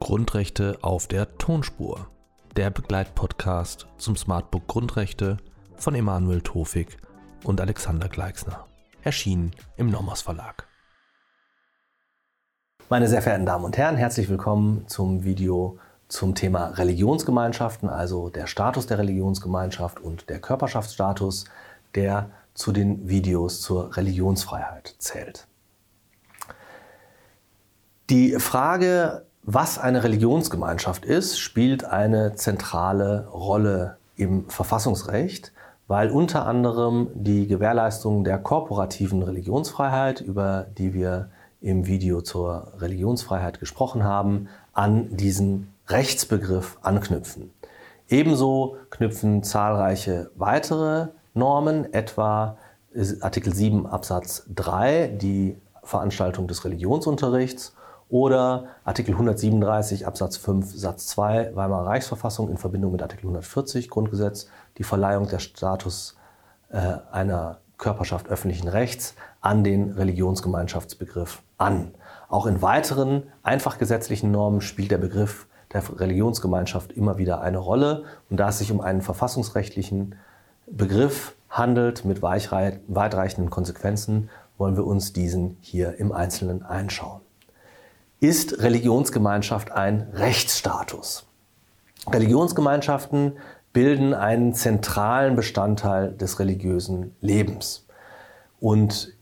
Grundrechte auf der Tonspur. Der Begleitpodcast zum Smartbook Grundrechte von Emanuel Tofik und Alexander Gleixner. Erschienen im Nomos Verlag. Meine sehr verehrten Damen und Herren, herzlich willkommen zum Video zum Thema Religionsgemeinschaften, also der Status der Religionsgemeinschaft und der Körperschaftsstatus, der zu den Videos zur Religionsfreiheit zählt. Die Frage, was eine Religionsgemeinschaft ist, spielt eine zentrale Rolle im Verfassungsrecht, weil unter anderem die Gewährleistung der korporativen Religionsfreiheit, über die wir im Video zur Religionsfreiheit gesprochen haben, an diesen Rechtsbegriff anknüpfen. Ebenso knüpfen zahlreiche weitere Normen, etwa Artikel 7 Absatz 3, die Veranstaltung des Religionsunterrichts oder Artikel 137 Absatz 5 Satz 2 Weimarer Reichsverfassung in Verbindung mit Artikel 140 Grundgesetz die Verleihung der Status äh, einer Körperschaft öffentlichen Rechts an den Religionsgemeinschaftsbegriff an. Auch in weiteren einfach gesetzlichen Normen spielt der Begriff der Religionsgemeinschaft immer wieder eine Rolle. Und da es sich um einen verfassungsrechtlichen Begriff handelt mit weitreichenden Konsequenzen, wollen wir uns diesen hier im Einzelnen einschauen. Ist Religionsgemeinschaft ein Rechtsstatus? Religionsgemeinschaften bilden einen zentralen Bestandteil des religiösen Lebens. Und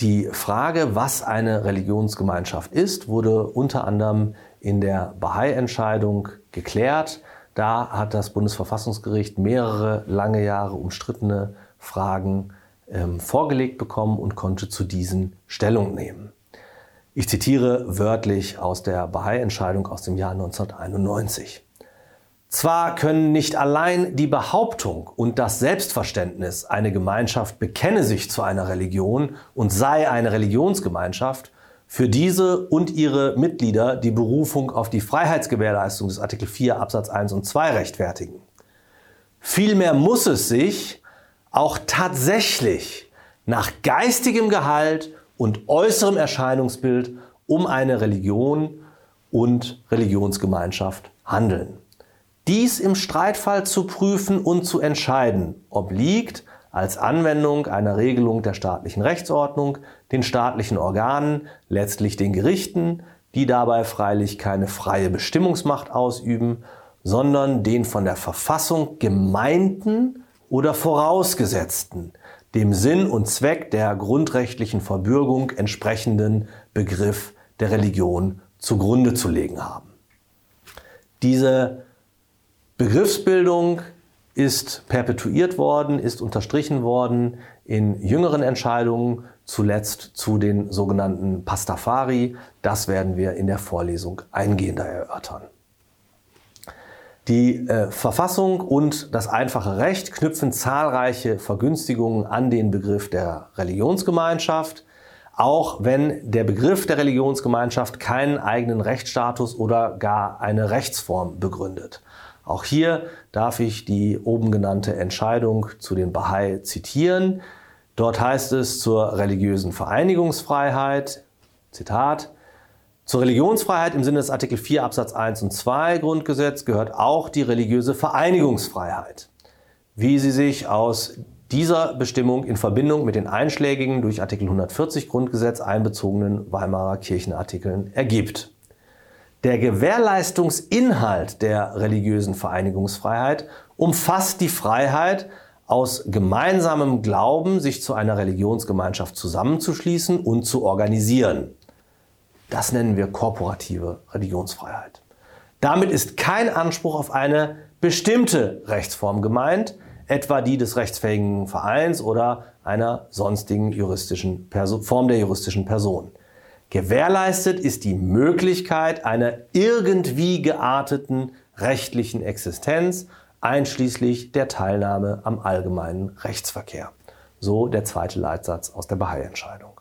die Frage, was eine Religionsgemeinschaft ist, wurde unter anderem in der Bahai-Entscheidung geklärt. Da hat das Bundesverfassungsgericht mehrere lange Jahre umstrittene Fragen ähm, vorgelegt bekommen und konnte zu diesen Stellung nehmen. Ich zitiere wörtlich aus der Bahai-Entscheidung aus dem Jahr 1991. Zwar können nicht allein die Behauptung und das Selbstverständnis, eine Gemeinschaft bekenne sich zu einer Religion und sei eine Religionsgemeinschaft, für diese und ihre Mitglieder die Berufung auf die Freiheitsgewährleistung des Artikel 4 Absatz 1 und 2 rechtfertigen. Vielmehr muss es sich auch tatsächlich nach geistigem Gehalt und äußerem Erscheinungsbild um eine Religion und Religionsgemeinschaft handeln. Dies im Streitfall zu prüfen und zu entscheiden, obliegt als Anwendung einer Regelung der staatlichen Rechtsordnung den staatlichen Organen, letztlich den Gerichten, die dabei freilich keine freie Bestimmungsmacht ausüben, sondern den von der Verfassung gemeinten oder vorausgesetzten, dem Sinn und Zweck der grundrechtlichen Verbürgung entsprechenden Begriff der Religion zugrunde zu legen haben. Diese Begriffsbildung ist perpetuiert worden, ist unterstrichen worden in jüngeren Entscheidungen, zuletzt zu den sogenannten Pastafari. Das werden wir in der Vorlesung eingehender erörtern. Die äh, Verfassung und das einfache Recht knüpfen zahlreiche Vergünstigungen an den Begriff der Religionsgemeinschaft, auch wenn der Begriff der Religionsgemeinschaft keinen eigenen Rechtsstatus oder gar eine Rechtsform begründet. Auch hier darf ich die oben genannte Entscheidung zu den Bahai zitieren. Dort heißt es zur religiösen Vereinigungsfreiheit, Zitat, zur Religionsfreiheit im Sinne des Artikel 4 Absatz 1 und 2 Grundgesetz gehört auch die religiöse Vereinigungsfreiheit, wie sie sich aus dieser Bestimmung in Verbindung mit den einschlägigen durch Artikel 140 Grundgesetz einbezogenen Weimarer Kirchenartikeln ergibt. Der Gewährleistungsinhalt der religiösen Vereinigungsfreiheit umfasst die Freiheit, aus gemeinsamem Glauben sich zu einer Religionsgemeinschaft zusammenzuschließen und zu organisieren. Das nennen wir korporative Religionsfreiheit. Damit ist kein Anspruch auf eine bestimmte Rechtsform gemeint, etwa die des rechtsfähigen Vereins oder einer sonstigen juristischen Person, Form der juristischen Person. Gewährleistet ist die Möglichkeit einer irgendwie gearteten rechtlichen Existenz, einschließlich der Teilnahme am allgemeinen Rechtsverkehr. So der zweite Leitsatz aus der Bahai-Entscheidung.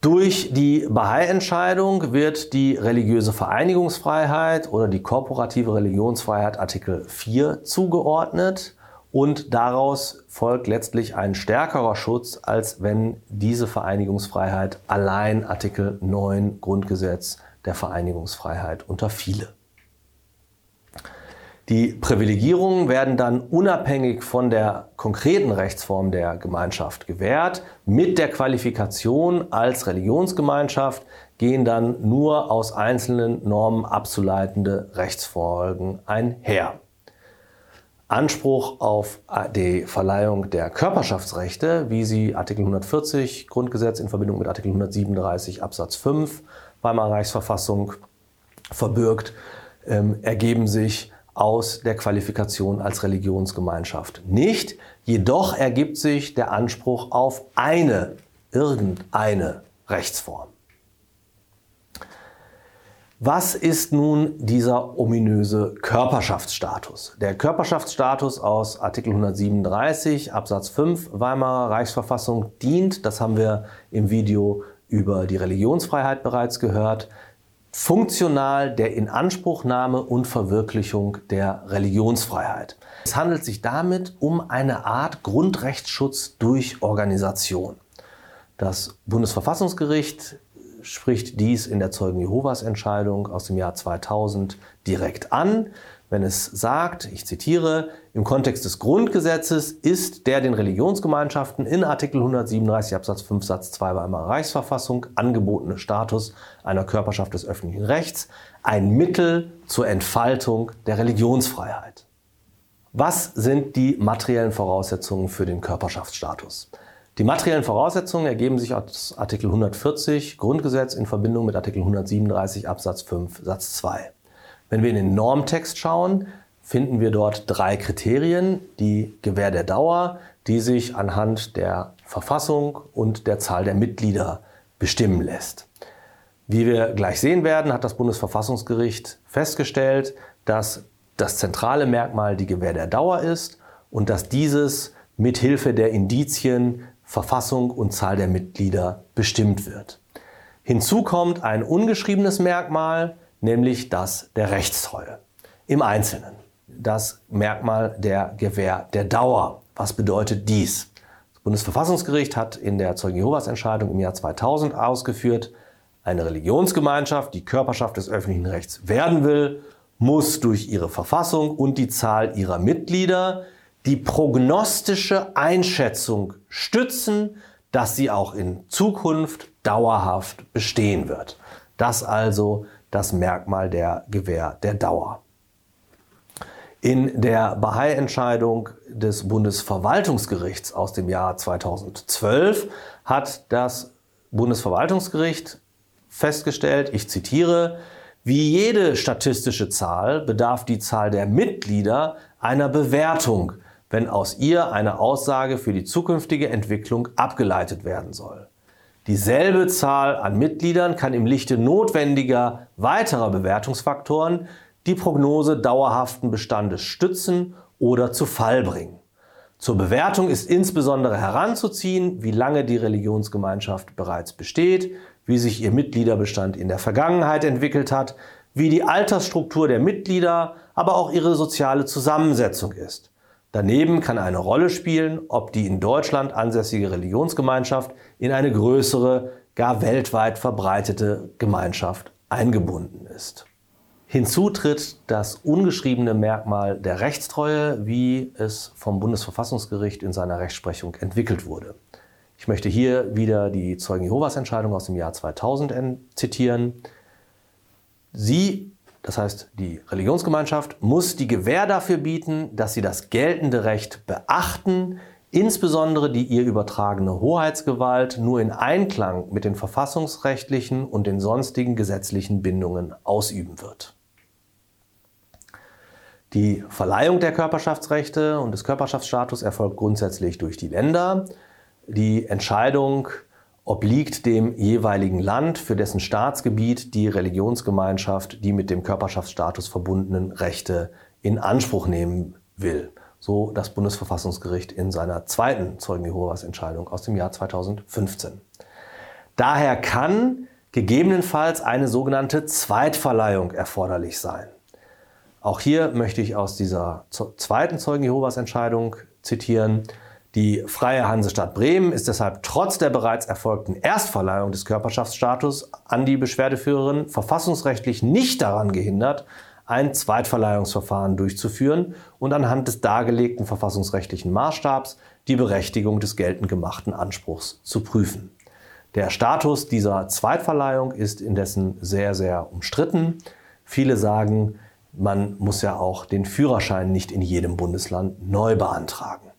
Durch die Bahai-Entscheidung wird die religiöse Vereinigungsfreiheit oder die korporative Religionsfreiheit Artikel 4 zugeordnet und daraus folgt letztlich ein stärkerer Schutz, als wenn diese Vereinigungsfreiheit allein Artikel 9 Grundgesetz der Vereinigungsfreiheit unterfiele. Die Privilegierungen werden dann unabhängig von der konkreten Rechtsform der Gemeinschaft gewährt. Mit der Qualifikation als Religionsgemeinschaft gehen dann nur aus einzelnen Normen abzuleitende Rechtsfolgen einher. Anspruch auf die Verleihung der Körperschaftsrechte, wie sie Artikel 140 Grundgesetz in Verbindung mit Artikel 137 Absatz 5 Weimarer Reichsverfassung verbirgt, ähm, ergeben sich aus der Qualifikation als Religionsgemeinschaft nicht. Jedoch ergibt sich der Anspruch auf eine, irgendeine Rechtsform. Was ist nun dieser ominöse Körperschaftsstatus? Der Körperschaftsstatus aus Artikel 137 Absatz 5 Weimarer Reichsverfassung dient, das haben wir im Video über die Religionsfreiheit bereits gehört, funktional der Inanspruchnahme und Verwirklichung der Religionsfreiheit. Es handelt sich damit um eine Art Grundrechtsschutz durch Organisation. Das Bundesverfassungsgericht spricht dies in der Zeugen Jehovas Entscheidung aus dem Jahr 2000 direkt an, wenn es sagt, ich zitiere, im Kontext des Grundgesetzes ist der den Religionsgemeinschaften in Artikel 137 Absatz 5 Satz 2 Weimarer Reichsverfassung angebotene Status einer Körperschaft des öffentlichen Rechts ein Mittel zur Entfaltung der Religionsfreiheit. Was sind die materiellen Voraussetzungen für den Körperschaftsstatus? Die materiellen Voraussetzungen ergeben sich aus Artikel 140 Grundgesetz in Verbindung mit Artikel 137 Absatz 5 Satz 2. Wenn wir in den Normtext schauen, finden wir dort drei Kriterien. Die Gewähr der Dauer, die sich anhand der Verfassung und der Zahl der Mitglieder bestimmen lässt. Wie wir gleich sehen werden, hat das Bundesverfassungsgericht festgestellt, dass das zentrale Merkmal die Gewähr der Dauer ist und dass dieses mithilfe der Indizien Verfassung und Zahl der Mitglieder bestimmt wird. Hinzu kommt ein ungeschriebenes Merkmal, nämlich das der Rechtstreue. Im Einzelnen das Merkmal der Gewähr der Dauer. Was bedeutet dies? Das Bundesverfassungsgericht hat in der Zeugen Jehovas Entscheidung im Jahr 2000 ausgeführt, eine Religionsgemeinschaft, die Körperschaft des öffentlichen Rechts werden will, muss durch ihre Verfassung und die Zahl ihrer Mitglieder die prognostische Einschätzung stützen, dass sie auch in Zukunft dauerhaft bestehen wird. Das also das Merkmal der Gewähr der Dauer. In der Bahai-Entscheidung des Bundesverwaltungsgerichts aus dem Jahr 2012 hat das Bundesverwaltungsgericht festgestellt, ich zitiere, wie jede statistische Zahl bedarf die Zahl der Mitglieder einer Bewertung wenn aus ihr eine Aussage für die zukünftige Entwicklung abgeleitet werden soll. Dieselbe Zahl an Mitgliedern kann im Lichte notwendiger weiterer Bewertungsfaktoren die Prognose dauerhaften Bestandes stützen oder zu Fall bringen. Zur Bewertung ist insbesondere heranzuziehen, wie lange die Religionsgemeinschaft bereits besteht, wie sich ihr Mitgliederbestand in der Vergangenheit entwickelt hat, wie die Altersstruktur der Mitglieder, aber auch ihre soziale Zusammensetzung ist. Daneben kann eine Rolle spielen, ob die in Deutschland ansässige Religionsgemeinschaft in eine größere, gar weltweit verbreitete Gemeinschaft eingebunden ist. Hinzu tritt das ungeschriebene Merkmal der Rechtstreue, wie es vom Bundesverfassungsgericht in seiner Rechtsprechung entwickelt wurde. Ich möchte hier wieder die Zeugen Jehovas Entscheidung aus dem Jahr 2000 zitieren. Sie das heißt, die Religionsgemeinschaft muss die Gewähr dafür bieten, dass sie das geltende Recht beachten, insbesondere die ihr übertragene Hoheitsgewalt nur in Einklang mit den verfassungsrechtlichen und den sonstigen gesetzlichen Bindungen ausüben wird. Die Verleihung der Körperschaftsrechte und des Körperschaftsstatus erfolgt grundsätzlich durch die Länder. Die Entscheidung obliegt dem jeweiligen Land, für dessen Staatsgebiet die Religionsgemeinschaft die mit dem Körperschaftsstatus verbundenen Rechte in Anspruch nehmen will. So das Bundesverfassungsgericht in seiner zweiten Zeugen Jehovas Entscheidung aus dem Jahr 2015. Daher kann gegebenenfalls eine sogenannte Zweitverleihung erforderlich sein. Auch hier möchte ich aus dieser zweiten Zeugen Jehovas Entscheidung zitieren. Die Freie Hansestadt Bremen ist deshalb trotz der bereits erfolgten Erstverleihung des Körperschaftsstatus an die Beschwerdeführerin verfassungsrechtlich nicht daran gehindert, ein Zweitverleihungsverfahren durchzuführen und anhand des dargelegten verfassungsrechtlichen Maßstabs die Berechtigung des geltend gemachten Anspruchs zu prüfen. Der Status dieser Zweitverleihung ist indessen sehr, sehr umstritten. Viele sagen, man muss ja auch den Führerschein nicht in jedem Bundesland neu beantragen.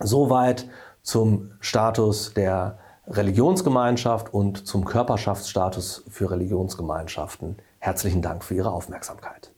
Soweit zum Status der Religionsgemeinschaft und zum Körperschaftsstatus für Religionsgemeinschaften. Herzlichen Dank für Ihre Aufmerksamkeit.